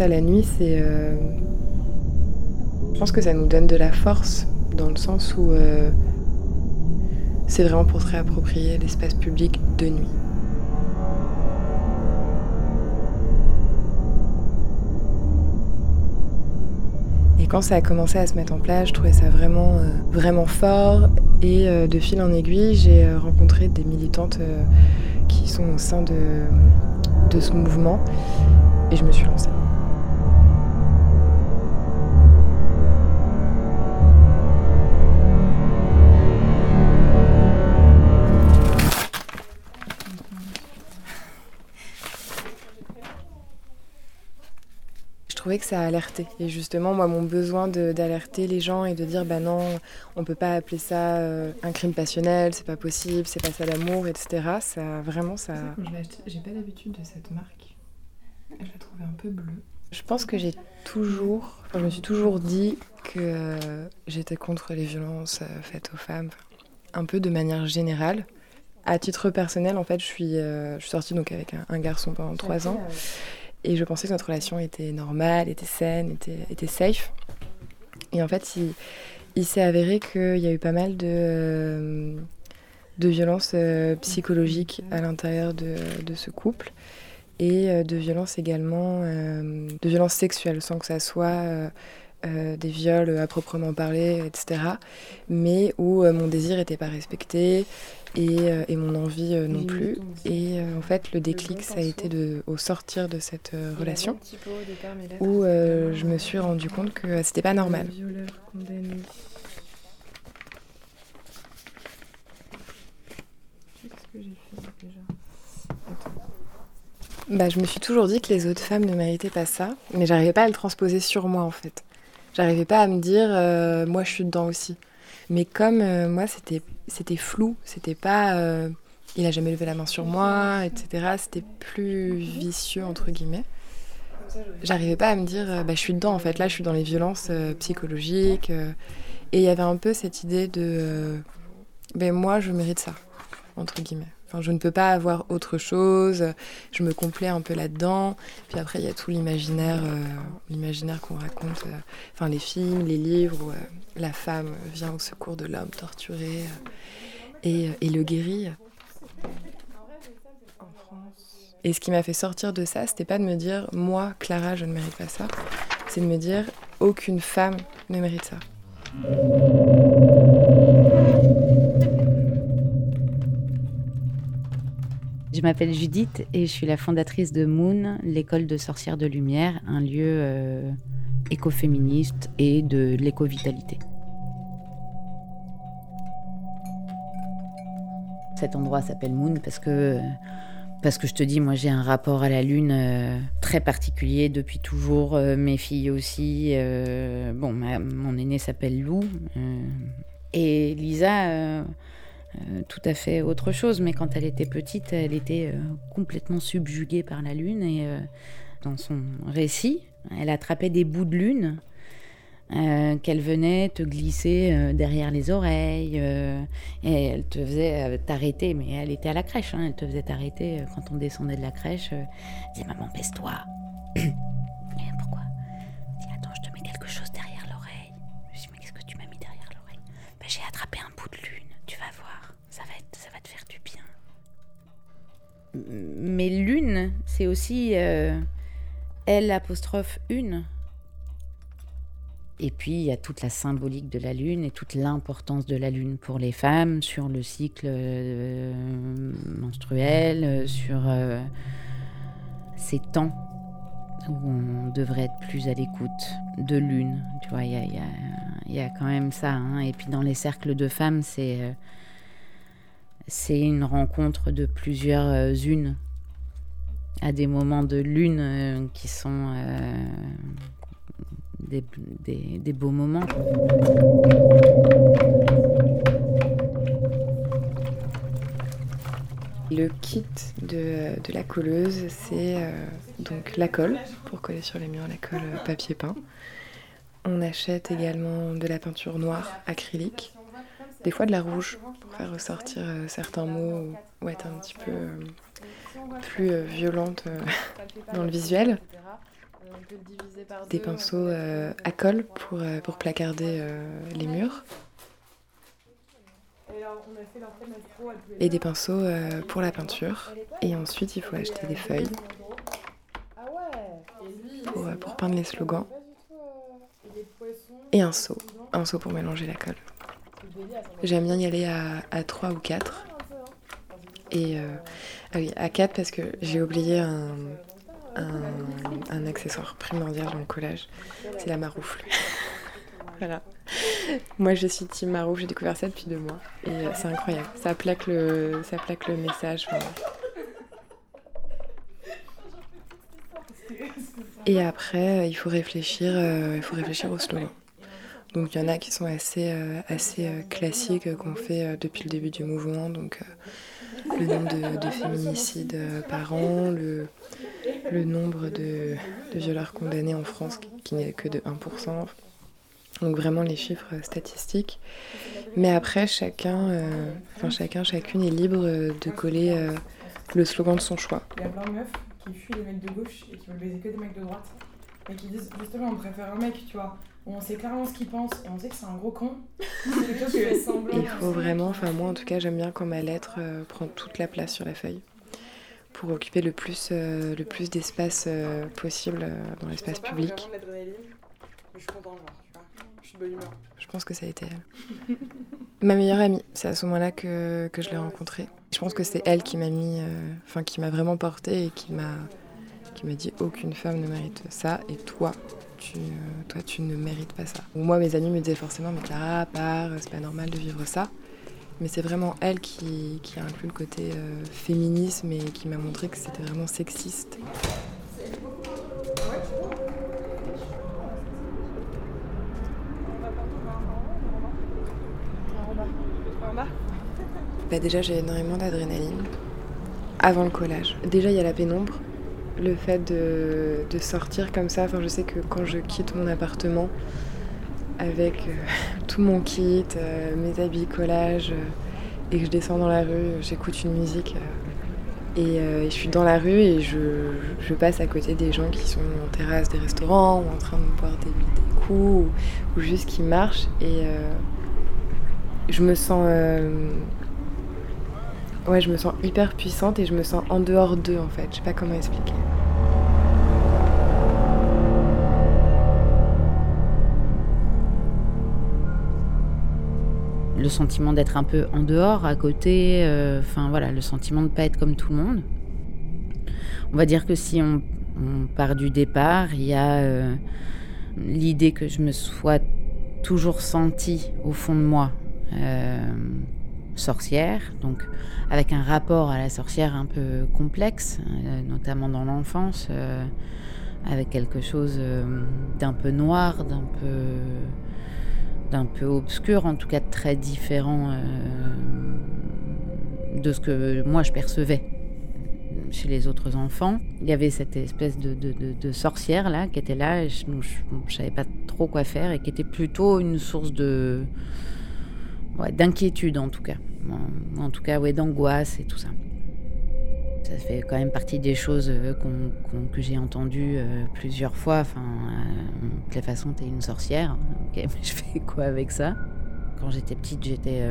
Ça la nuit, c'est. Euh, je pense que ça nous donne de la force, dans le sens où euh, c'est vraiment pour se réapproprier l'espace public de nuit. Et quand ça a commencé à se mettre en place, je trouvais ça vraiment, euh, vraiment fort. Et de fil en aiguille, j'ai rencontré des militantes qui sont au sein de, de ce mouvement et je me suis lancée. Trouvais que ça alertait. Et justement, moi, mon besoin d'alerter les gens et de dire, bah non, on peut pas appeler ça euh, un crime passionnel, c'est pas possible, c'est pas ça l'amour, etc. Ça, vraiment, ça. J'ai pas l'habitude de cette marque. Je la trouvais un peu bleue. Je pense que j'ai toujours, je me suis toujours dit que euh, j'étais contre les violences euh, faites aux femmes, un peu de manière générale. À titre personnel, en fait, je suis, je suis sortie donc avec un, un garçon pendant trois ans. Et je pensais que notre relation était normale, était saine, était, était safe. Et en fait, il, il s'est avéré qu'il y a eu pas mal de, euh, de violences euh, psychologiques à l'intérieur de, de, ce couple et euh, de violences également, de violences sexuelles, sans que ça soit des viols à proprement parler, etc. Mais où mon désir n'était pas respecté, euh, et, mon envie euh, non plus. Et euh, en fait, le déclic, ça a été de, au sortir de cette relation où je me suis rendu compte que c'était pas normal. Bah, je me suis toujours dit que les autres femmes ne méritaient pas ça, mais j'arrivais pas à le transposer sur moi en fait. J'arrivais pas à me dire, moi je suis dedans aussi. Mais comme euh, moi, c'était, c'était flou, c'était pas. Euh, il a jamais levé la main sur moi, etc. C'était plus vicieux, entre guillemets. J'arrivais pas à me dire, euh, bah, je suis dedans en fait, là je suis dans les violences psychologiques. et il y avait un peu cette idée de. ben moi je mérite ça, entre guillemets je ne peux pas avoir autre chose. Je me complais un peu là-dedans. Puis après, il y a tout l'imaginaire, euh, l'imaginaire qu'on raconte. Euh, les films, les livres où euh, la femme vient au secours de l'homme torturé et, et, le guérit. Et ce qui m'a fait sortir de ça, c'était pas de me dire moi, Clara, je ne mérite pas ça. C'est de me dire aucune femme ne mérite ça. Je m'appelle Judith et je suis la fondatrice de Moon, l'école de sorcières de lumière, un lieu euh, écoféministe et de l'éco-vitalité. Cet endroit s'appelle Moon parce que, parce que je te dis, moi j'ai un rapport à la lune euh, très particulier depuis toujours, euh, mes filles aussi. bon, mon aîné s'appelle Lou. et Lisa euh, tout à fait autre chose, mais quand elle était petite, elle était euh, complètement subjuguée par la lune et euh, dans son récit, elle attrapait des bouts de lune qu'elle venait te glisser derrière les oreilles et elle te faisait t'arrêter, mais elle était à la crèche, hein, elle te faisait t'arrêter quand on descendait de la crèche. dis maman baisse-toi. Mais lune, c'est aussi euh, L apostrophe une. Et puis il y a toute la symbolique de la lune et toute l'importance de la lune pour les femmes sur le cycle euh, menstruel, euh, sur ces temps où on devrait être plus à l'écoute de lune. Tu vois, il y a, quand même ça. Hein. Et puis dans les cercles de femmes, c'est c'est une rencontre de plusieurs euh, unes à des moments de lune euh, qui sont euh, des, beaux moments. Le kit de, la colleuse, c'est donc la colle pour coller sur les murs, la colle papier peint. On achète également de la peinture noire acrylique des fois de la rouge pour faire ressortir euh, certains mots ou, être un petit peu euh, plus euh, violente dans le visuel. des pinceaux à colle pour, pour placarder les murs et des pinceaux pour la peinture. Et ensuite, il faut acheter des feuilles pour, pour peindre les slogans et un seau, un seau pour mélanger la colle. J'aime bien y aller à, à 3 ou 4. Et euh, ah oui, à 4 parce que j'ai oublié un, un, accessoire primordial dans le collage, c'est la maroufle. voilà. Moi je suis team maroufle, j'ai découvert ça depuis deux mois et euh, c'est incroyable. Ça plaque le, ça plaque le message. Et après, il faut réfléchir, euh, il faut réfléchir au slogan. Donc il y en a qui sont assez, euh, assez euh, classiques euh, qu'on fait depuis le début du mouvement. Donc le nombre de, féminicides par an, le, le nombre de, de, violeurs condamnés en France qui, n'est que de 1%. Donc vraiment les chiffres statistiques. Mais après, chacun, enfin chacun, chacune est libre de coller le slogan de son choix. Il y a plein de meufs qui fuient les mecs de gauche et qui veulent baiser que des mecs de droite. Et qui disent justement on préfère un mec, tu vois, on sait clairement ce qu'il pense et on sait que c'est un gros con. Il faut vraiment, enfin moi en tout cas j'aime bien quand ma lettre euh, prend toute la place sur la feuille pour occuper le plus, euh, le plus d'espace euh, possible dans l'espace public. Je pense que ça a été elle. Ma meilleure amie, c'est à ce moment-là que, que je l'ai rencontrée. Je pense que c'est elle qui m'a mis, enfin qui m'a vraiment portée et qui m'a qui m'a dit aucune femme ne mérite ça et toi euh, toi tu ne mérites pas ça. Moi mes amis me disaient forcément mais Clara part, c'est pas normal de vivre ça. Mais c'est vraiment elle qui, qui, a inclus le côté euh, féminisme et qui m'a montré que c'était vraiment sexiste. Bah déjà j'ai énormément d'adrénaline avant le collage. Déjà il y a la pénombre le fait de, sortir comme ça. Je sais que quand je quitte mon appartement avec euh, tout mon kit, euh, mes habits, collages, euh, et que je descends dans la rue, j'écoute une musique. Et, je suis dans la rue et je, passe à côté des gens qui sont en terrasse des restaurants ou en train de boire des, coups ou, juste qui marchent. Et je me sens. Ouais, je me sens hyper puissante et je me sens en dehors d'eux en fait. Je sais pas comment expliquer. le sentiment d'être un peu en dehors, à côté, euh, enfin voilà, le sentiment de pas être comme tout le monde. On va dire que si on, part du départ, il y a euh, l'idée que je me sois toujours sentie au fond de moi euh, sorcière, donc avec un rapport à la sorcière un peu complexe, notamment dans l'enfance, avec quelque chose d'un peu noir, d'un peu d'un peu obscur, en tout cas très différent euh, de ce que moi je percevais chez les autres enfants. Il y avait cette espèce de, sorcière là qui était là, et je ne savais pas trop quoi faire et qui était plutôt une source de d'inquiétude en tout cas, en, tout cas ouais d'angoisse et tout ça. Ça fait quand même partie des choses euh, que j'ai entendues euh, plusieurs fois. Enfin, euh, de toute façon, t'es une sorcière. Ok, mais je fais quoi avec ça? Quand j'étais petite, j'étais.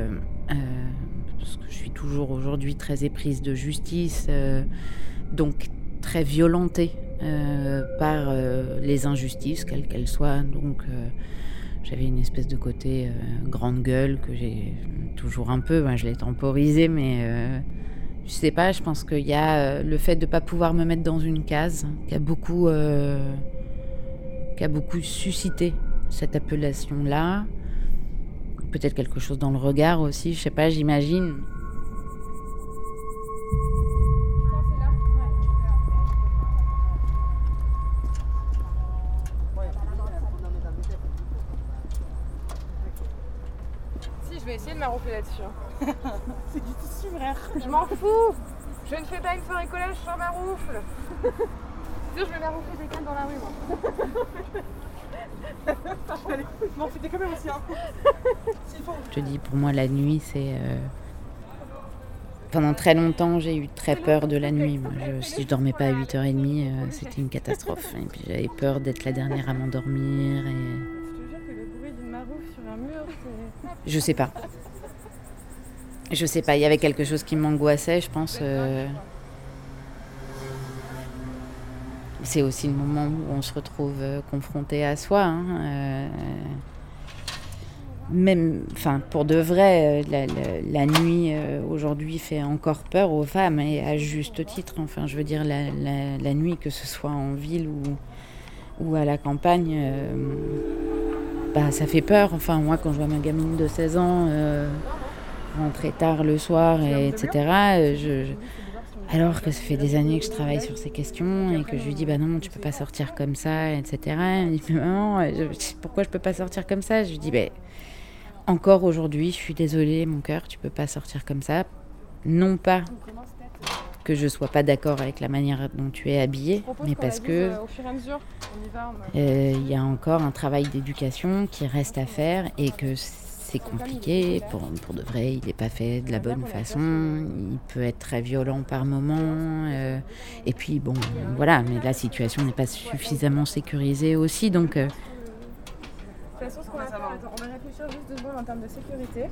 parce que je suis toujours aujourd'hui très éprise de justice, donc très violentée par les injustices, quelles qu'elles soient. Donc. J'avais une espèce de côté grande gueule que j'ai toujours un peu, ben, je l'ai temporisé, mais je sais pas, je pense qu'il y a euh, le fait de ne pas pouvoir me mettre dans une case qui a beaucoup, euh, qui a beaucoup suscité cette appellation-là. Peut-être quelque chose dans le regard aussi, je sais pas, j'imagine. Si, je vais essayer de m'arrofer là-dessus. Hein. c'est du tissu, frère. Je m'en fous. Je ne fais pas une soirée collage sans ma roufle. Sinon, je vais m'arroufler des cannes dans la rue, moi. non, c'était quand même aussi, hein. Je te dis, pour moi, la nuit, c'est. Euh, pendant très longtemps, j'ai eu très peur de la nuit. si je dormais pas à 8h30, euh, c'était une catastrophe. Et puis j'avais peur d'être la dernière à m'endormir. Et... Je sais pas. Je sais pas, il y avait quelque chose qui m'angoissait, je pense. Euh. C'est aussi le moment où on se retrouve euh, confronté à soi. Hein, même, enfin, pour de vrai, euh, la, nuit euh, aujourd'hui fait encore peur aux femmes et à juste titre. Enfin, je veux dire, la, nuit, que ce soit en ville ou, ou à la campagne, euh, bah, ça fait peur. Enfin, moi, quand je vois ma gamine de 16 ans rentrer tard le soir, et, etc., je, alors que ça fait des années que je travaille sur ces questions et que je lui dis bah non tu peux pas sortir comme ça etc elle me dit non pourquoi je peux pas sortir comme ça? Je lui dis bah encore aujourd'hui, je suis désolée, mon cœur, tu peux pas sortir comme ça. Non pas que je sois pas d'accord avec la manière dont tu es habillée, mais parce que il y a encore un travail d'éducation qui reste à faire et que c'est compliqué. Pour, pour, de vrai, il n'est pas fait de la bonne façon. Il peut être très violent par moments. Euh, et puis, bon, voilà, mais la situation n'est pas suffisamment sécurisée aussi. Donc, euh, de toute façon, ce qu'on va faire, on va réfléchir juste deux en termes de sécurité.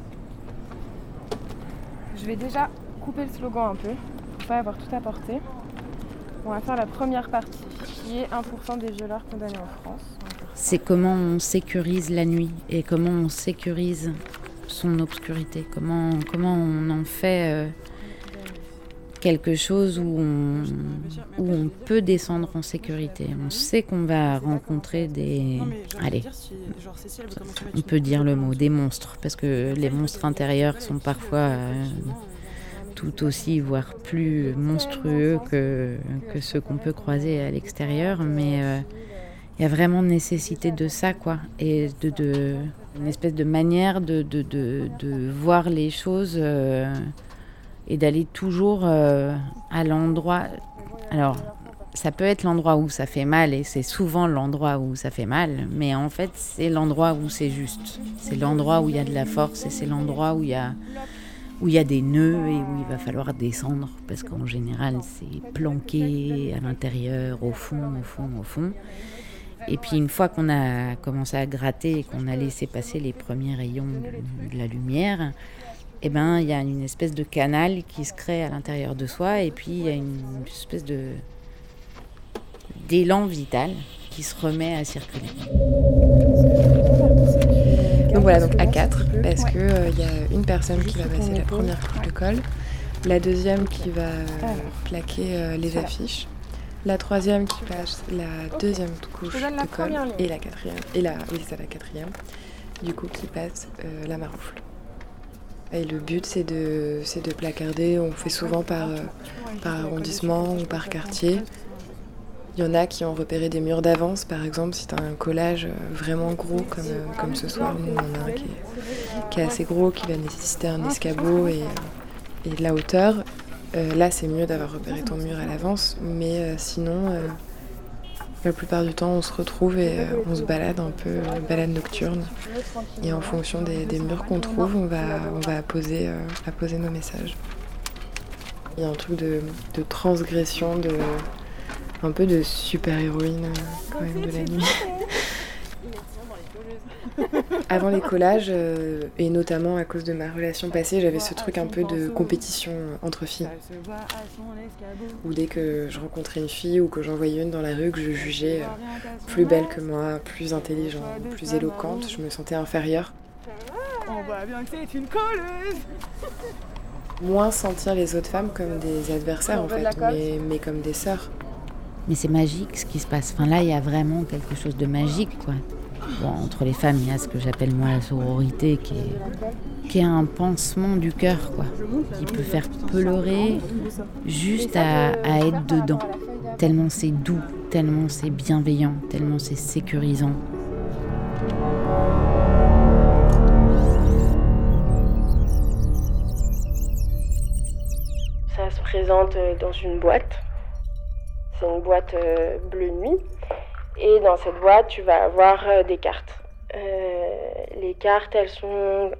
Je vais déjà couper le slogan un peu, pour pas avoir tout apporté. On va faire la première partie, qui est 1% des violeurs condamnés en France. C'est comment on sécurise la nuit et comment on sécurise son obscurité, comment, comment on en fait euh, quelque chose où on, peut descendre en sécurité. On sait qu'on va rencontrer des... Allez, on peut dire le mot, des monstres, parce que les monstres intérieurs sont parfois euh, tout aussi, voire plus monstrueux que, que ceux qu'on peut croiser à l'extérieur, mais euh, il y a vraiment nécessité de ça, quoi, et de, une espèce de manière de, de, de, de voir les choses. Euh, et d'aller toujours euh, à l'endroit. Alors, ça peut être l'endroit où ça fait mal et c'est souvent l'endroit où ça fait mal, mais en fait, c'est l'endroit où c'est juste. C'est l'endroit où il y a de la force et c'est l'endroit où il y a où il y a des nœuds et où il va falloir descendre parce qu'en général, c'est planqué à l'intérieur, au fond, au fond, au fond. Et puis une fois qu'on a commencé à gratter et qu'on a laissé passer les premiers rayons de la lumière, eh ben, il y a une espèce de canal qui se crée à l'intérieur de soi. Et puis il y a une espèce de d'élan vital qui se remet à circuler. Donc voilà, donc à 4, parce qu'il euh, il y a une personne qui va passer la première couche de colle, la deuxième qui va plaquer euh, les affiches, la troisième qui passe la deuxième couche de colle, et la quatrième, et la, oui c'est la quatrième, du coup qui passe euh, la maroufle. Et le but, c'est de, de placarder. On fait souvent par, euh, par arrondissement ou par quartier. Il y en a qui ont repéré des murs d'avance, par exemple, si tu as un collage euh, vraiment gros comme, comme ce soir. Nous, on en a un qui est, qui est, assez gros, qui va nécessiter un escabeau et, et de la hauteur. Là, c'est mieux d'avoir repéré ton mur à l'avance, mais sinon, la plupart du temps, on se retrouve et euh, on se balade un peu, balade nocturne. Et en fonction des, murs qu'on trouve, on va, poser, euh, poser nos messages. Il y a un truc de, transgression, de, un peu de super-héroïne euh, quand même de la nuit. Avant les collages, euh, et notamment à cause de ma relation passée, j'avais ce truc un peu de compétition entre filles. Ou dès que je rencontrais une fille ou que j'en voyais une dans la rue que je jugeais euh, plus belle que moi, plus intelligente, plus éloquente, je me sentais inférieure. On voit bien que c'est une colleuse Moins sentir les autres femmes comme des adversaires en fait, mais, mais comme des sœurs. Mais c'est magique ce qui se passe. Enfin là, il y a vraiment quelque chose de magique, quoi entre les femmes, il y a ce que j'appelle moi la sororité, qui est, qui est un pansement du cœur, quoi, qui peut faire pleurer juste à, à être dedans. Tellement c'est doux, tellement c'est bienveillant, tellement c'est sécurisant. Ça se présente dans une boîte. C'est une boîte euh, bleu nuit. Et dans cette boîte, tu vas avoir euh, des cartes. Euh, les cartes, elles sont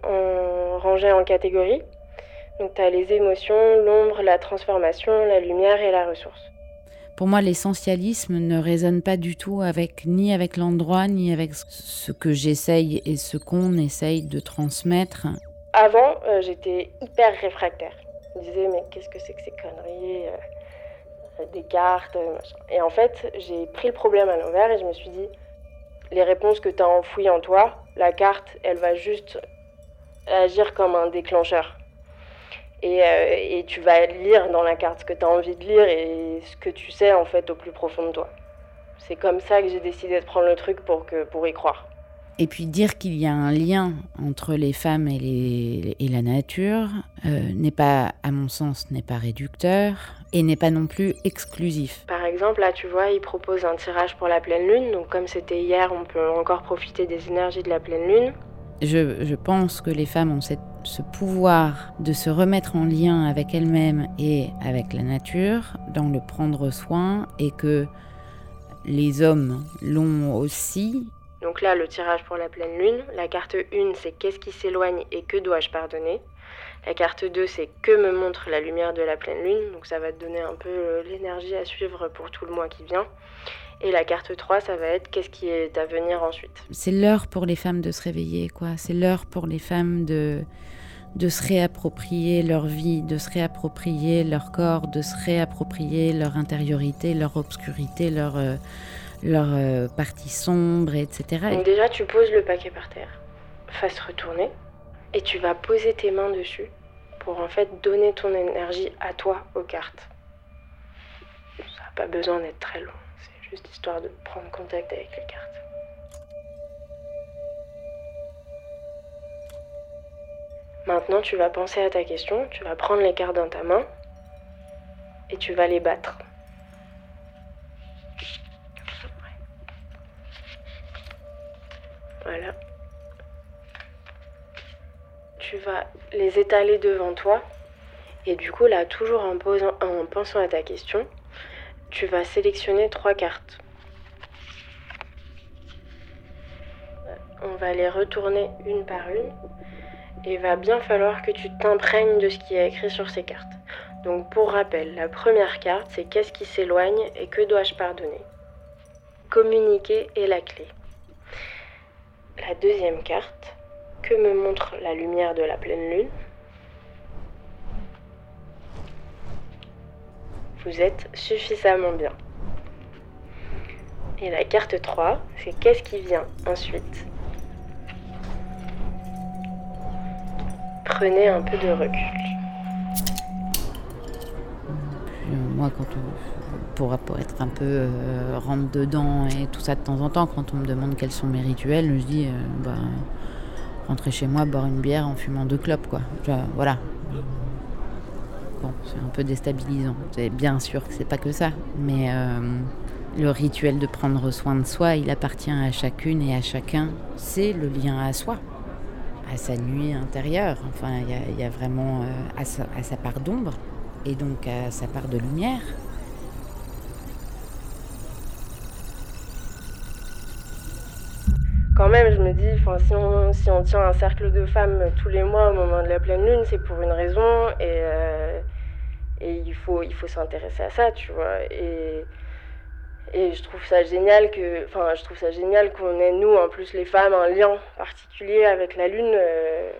rangées en catégories. Donc tu as les émotions, l'ombre, la transformation, la lumière et la ressource. Pour moi, l'essentialisme ne résonne pas du tout avec ni avec l'endroit, ni avec ce que j'essaye et ce qu'on essaye de transmettre. Avant, euh, j'étais hyper réfractaire. Je me disais, mais qu'est-ce que c'est que ces conneries Des cartes, euh. Et en fait, j'ai pris le problème à l'envers et je me suis dit, les réponses que tu as enfouies en toi, la carte, elle va juste agir comme un déclencheur. Euh, et, tu vas lire dans la carte ce que tu as envie de lire et ce que tu sais en fait au plus profond de toi. C'est comme ça que j'ai décidé de prendre le truc pour, que, pour y croire. Et puis dire qu'il y a un lien entre les femmes et, les, et la nature euh, n'est pas, à mon sens, n'est pas réducteur et n'est pas non plus exclusif. Par exemple, là, tu vois, il propose un tirage pour la pleine lune. Donc, comme c'était hier, on peut encore profiter des énergies de la pleine lune. Je, je pense que les femmes ont cette ce pouvoir de se remettre en lien avec elle-même et avec la nature, dans le prendre soin, et que les hommes l'ont aussi. Donc là, le tirage pour la pleine lune, la carte 1, c'est qu'est-ce qui s'éloigne et que dois-je pardonner? La carte 2, c'est que me montre la lumière de la pleine lune, donc ça va te donner un peu euh, l'énergie à suivre pour tout le mois qui vient. Et la carte 3, ça va être qu'est-ce qui est à venir ensuite. C'est l'heure pour les femmes de se réveiller, quoi. C'est l'heure pour les femmes de, de se réapproprier leur vie, de se réapproprier leur corps, de se réapproprier leur intériorité, leur obscurité, leur, euh, leur euh, partie sombre, etc. Donc déjà, tu poses le paquet par terre, face retournée, et tu vas poser tes mains dessus pour en fait donner ton énergie à toi aux cartes. Ça n'a pas besoin d'être très long, c'est juste histoire de prendre contact avec les cartes. Maintenant, tu vas penser à ta question, tu vas prendre les cartes dans ta main et tu vas les battre. Voilà. Tu vas les étaler devant toi et du coup là, toujours en, en pensant à ta question, tu vas sélectionner trois cartes. On va les retourner une par une il va bien falloir que tu t'imprègnes de ce qui est écrit sur ces cartes. Donc pour rappel, la première carte, c'est qu'est-ce qui s'éloigne et que dois-je pardonner? Communiquer est la clé. La deuxième carte, que me montre la lumière de la pleine lune Vous êtes suffisamment bien. Et la carte 3, c'est qu'est-ce qui vient ensuite? Prenez un peu de recul. Euh, moi, quand on, pour, être un peu euh, rentre dedans et tout ça de temps en temps, quand on me demande quels sont mes rituels, je dis euh, bah, rentrer chez moi, boire une bière en fumant deux clopes, quoi. voilà. Bon, c'est un peu déstabilisant. C'est bien sûr que c'est pas que ça, mais le rituel de prendre soin de soi, il appartient à chacune et à chacun. C'est le lien à soi à sa nuit intérieure. Enfin, il y, a vraiment euh, à, sa, part d'ombre et donc à sa part de lumière. Quand même, je me dis, si on, si on tient un cercle de femmes tous les mois au moment de la pleine lune, c'est pour une raison et, euh, et il faut, il faut s'intéresser à ça, tu vois. Et, et je trouve ça génial que, enfin, je trouve ça génial qu'on ait nous, en plus les femmes, un lien particulier avec la lune. Euh,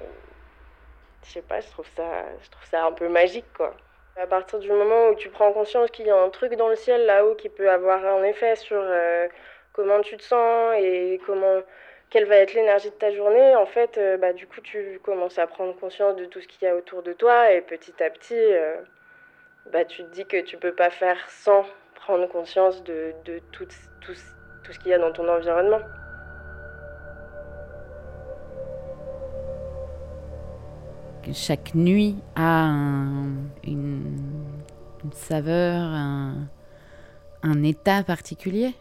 je sais pas, je trouve ça, je trouve ça un peu magique, quoi. À partir du moment où tu prends conscience qu'il y a un truc dans le ciel là-haut qui peut avoir un effet sur euh, comment tu te sens et comment, quelle va être l'énergie de ta journée, en fait, euh, bah du coup tu commences à prendre conscience de tout ce qu'il y a autour de toi et petit à petit, bah tu te dis que tu peux pas faire sans prendre conscience de, tout, ce qu'il y a dans ton environnement. Chaque nuit a une, saveur, un, état particulier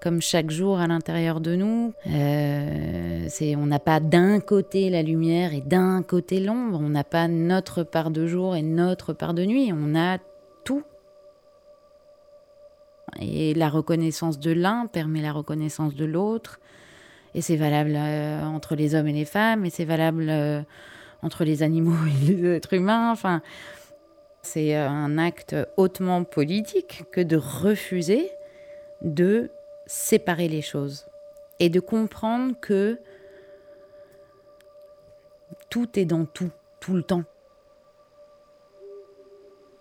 comme chaque jour à l'intérieur de nous. Euh, on n'a pas d'un côté la lumière et d'un côté l'ombre. On n'a pas notre part de jour et notre part de nuit. On a tout et la reconnaissance de l'un permet la reconnaissance de l'autre. Et c'est valable euh, entre les hommes et les femmes, et c'est valable euh, entre les animaux et les êtres humains. Enfin, c'est un acte hautement politique que de refuser de séparer les choses et de comprendre que tout est dans tout, tout le temps.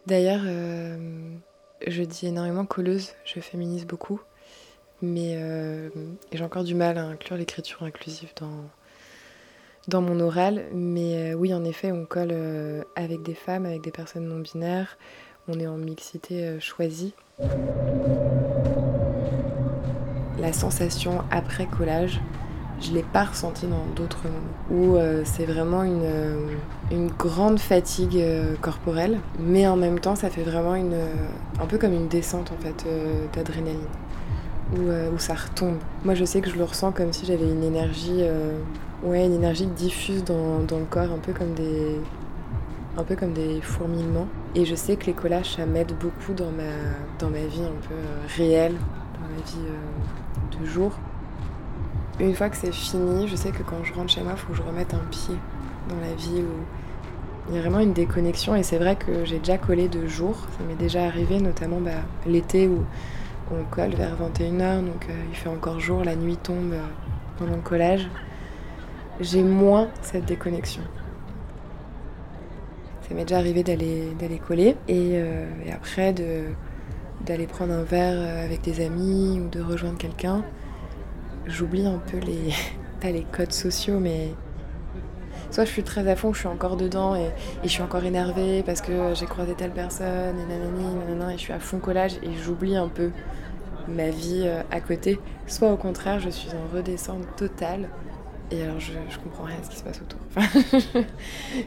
D'ailleurs, euh, je dis énormément colleuse, je féminise beaucoup, mais euh, j'ai encore du mal à inclure l'écriture inclusive dans, mon oral. Mais euh, oui, en effet, on colle avec des femmes, avec des personnes non binaires, on est en mixité choisie. La sensation après collage, je ne l'ai pas ressenti dans d'autres moments. Où euh, c'est vraiment une, euh, une, grande fatigue euh, corporelle, mais en même temps, ça fait vraiment une, un peu comme une descente en fait d'adrénaline, où, où, ça retombe. Moi, je sais que je le ressens comme si j'avais une énergie, ouais, une énergie diffuse dans, dans, le corps, un peu comme des, un peu comme des fourmillements. Et je sais que les collages, ça m'aide beaucoup dans ma, dans ma vie un peu réelle, dans ma vie jour. Une fois que c'est fini, je sais que quand je rentre chez moi, il faut que je remette un pied dans la vie où il y a vraiment une déconnexion. Et c'est vrai que j'ai déjà collé de jour. Ça m'est déjà arrivé, notamment bah, l'été où on colle vers 21h, donc euh, il fait encore jour, la nuit tombe euh, pendant le collage. J'ai moins cette déconnexion. Ça m'est déjà arrivé d'aller, d'aller coller euh, et après de, d'aller prendre un verre avec des amis ou de rejoindre quelqu'un j'oublie un peu les, pas les codes sociaux, mais soit je suis très à fond, je suis encore dedans et, je suis encore énervée parce que j'ai croisé telle personne et nanani, et je suis à fond collage et j'oublie un peu ma vie euh, à côté. Soit au contraire, je suis en redescente totale et alors je, je comprends rien à ce qui se passe autour.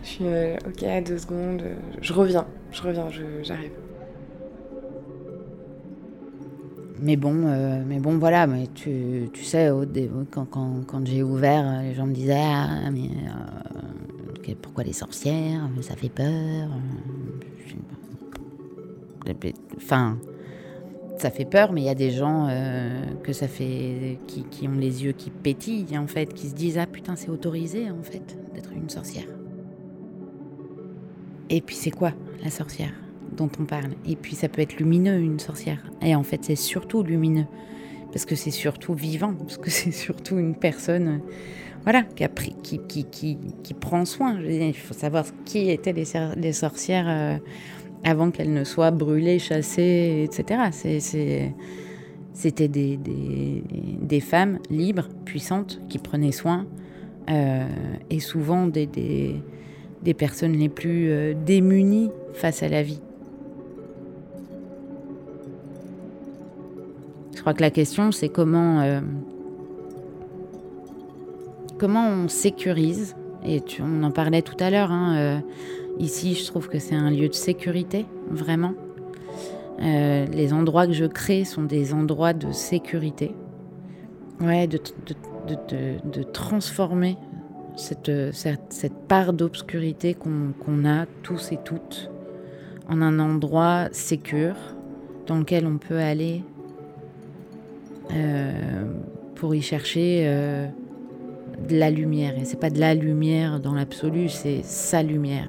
je suis euh, ok, deux secondes, je reviens, je reviens, j'arrive. Mais bon, euh, mais bon, voilà, mais tu, sais, quand, quand, quand j'ai ouvert, les gens me disaient Ah, mais euh, pourquoi les sorcières Ça fait peur. Enfin, ça fait peur, mais il y a des gens euh, que ça fait, qui, qui, ont les yeux qui pétillent, en fait, qui se disent Ah putain, c'est autorisé, en fait, d'être une sorcière. Et puis, c'est quoi la sorcière? Dont on parle. Et puis ça peut être lumineux, une sorcière. Et en fait, c'est surtout lumineux. Parce que c'est surtout vivant, parce que c'est surtout une personne voilà, qui, a pris, qui, qui, qui, qui prend soin. il faut savoir qui étaient les, sorcières euh, avant qu'elles ne soient brûlées, chassées, etc. C'était des, des, des, femmes libres, puissantes, qui prenaient soin, euh, et souvent des, des, personnes les plus euh, démunies face à la vie. Crois que la question, c'est comment, euh, comment on sécurise. Et on en parlait tout à l'heure. Hein, euh, ici, je trouve que c'est un lieu de sécurité, vraiment. Euh, les endroits que je crée sont des endroits de sécurité. Ouais, de, de, transformer cette, cette, part d'obscurité qu'on a tous et toutes en un endroit sécur dans lequel on peut aller euh, pour y chercher euh, de la lumière. Et c'est pas de la lumière dans l'absolu, c'est sa lumière.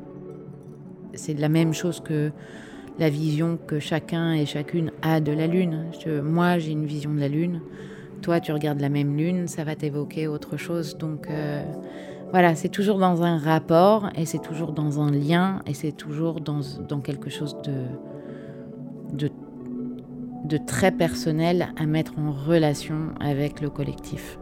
C'est la même chose que la vision que chacun et chacune a de la lune. moi, j'ai une vision de la lune. Toi, tu regardes la même lune, ça va t'évoquer autre chose. Donc euh, voilà, c'est toujours dans un rapport et c'est toujours dans un lien et c'est toujours dans, dans quelque chose de, de de très personnel à mettre en relation avec le collectif.